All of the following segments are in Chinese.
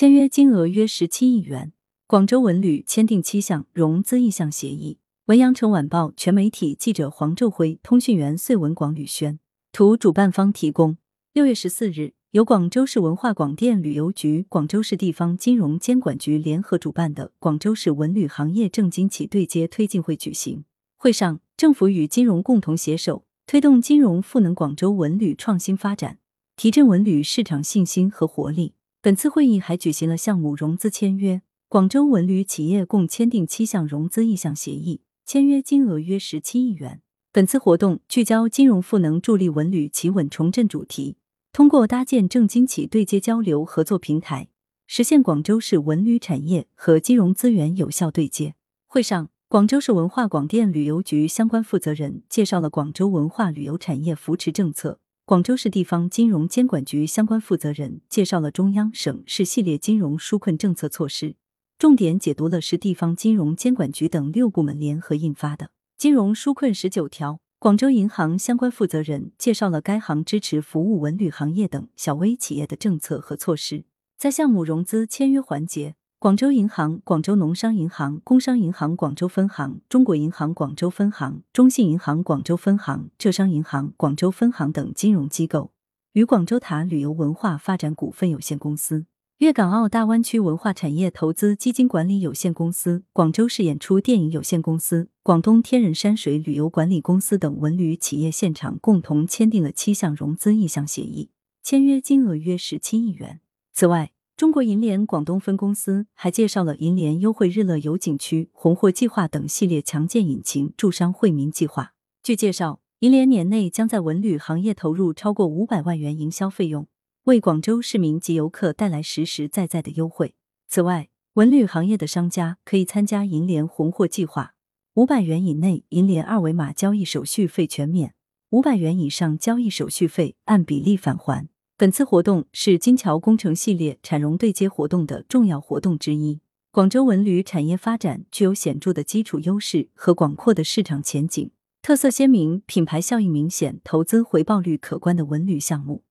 签约金额约十七亿元。广州文旅签订七项融资意向协议。文阳城晚报全媒体记者黄昼辉，通讯员穗文广吕轩。图主办方提供。六月十四日，由广州市文化广电旅游局、广州市地方金融监管局联合主办的广州市文旅行业正经企对接推进会举行。会上，政府与金融共同携手，推动金融赋能广州文旅创新发展，提振文旅市场信心和活力。本次会议还举行了项目融资签约。广州文旅企业共签订七项融资意向协议，签约金额约十七亿元。本次活动聚焦金融赋能助力文旅企稳重振主题，通过搭建正经企对接交流合作平台，实现广州市文旅产业和金融资源有效对接。会上，广州市文化广电旅游局相关负责人介绍了广州文化旅游产业扶持政策，广州市地方金融监管局相关负责人介绍了中央、省市系列金融纾困政策措施。重点解读了市地方金融监管局等六部门联合印发的《金融纾困十九条》。广州银行相关负责人介绍了该行支持服务文旅行业等小微企业的政策和措施。在项目融资签约环节，广州银行、广州农商银行、工商银行广州分行、中国银行广州分行、中信银行广州分行、浙商银行广州分行等金融机构与广州塔旅游文化发展股份有限公司。粤港澳大湾区文化产业投资基金管理有限公司、广州市演出电影有限公司、广东天人山水旅游管理公司等文旅企业现场共同签订了七项融资意向协议，签约金额约十七亿元。此外，中国银联广东分公司还介绍了银联优惠日乐游景区红货计划等系列强健引擎助商惠民计划。据介绍，银联年内将在文旅行业投入超过五百万元营销费用。为广州市民及游客带来实实在在的优惠。此外，文旅行业的商家可以参加银联红货计划，五百元以内银联二维码交易手续费全免，五百元以上交易手续费按比例返还。本次活动是金桥工程系列产融对接活动的重要活动之一。广州文旅产业发展具有显著的基础优势和广阔的市场前景，特色鲜明、品牌效应明显、投资回报率可观的文旅项目。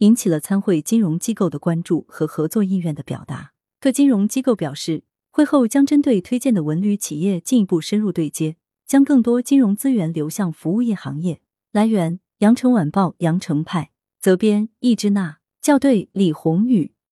引起了参会金融机构的关注和合作意愿的表达。各金融机构表示，会后将针对推荐的文旅企业进一步深入对接，将更多金融资源流向服务业行业。来源：羊城晚报羊城派，责编：易之娜，校对：李红宇。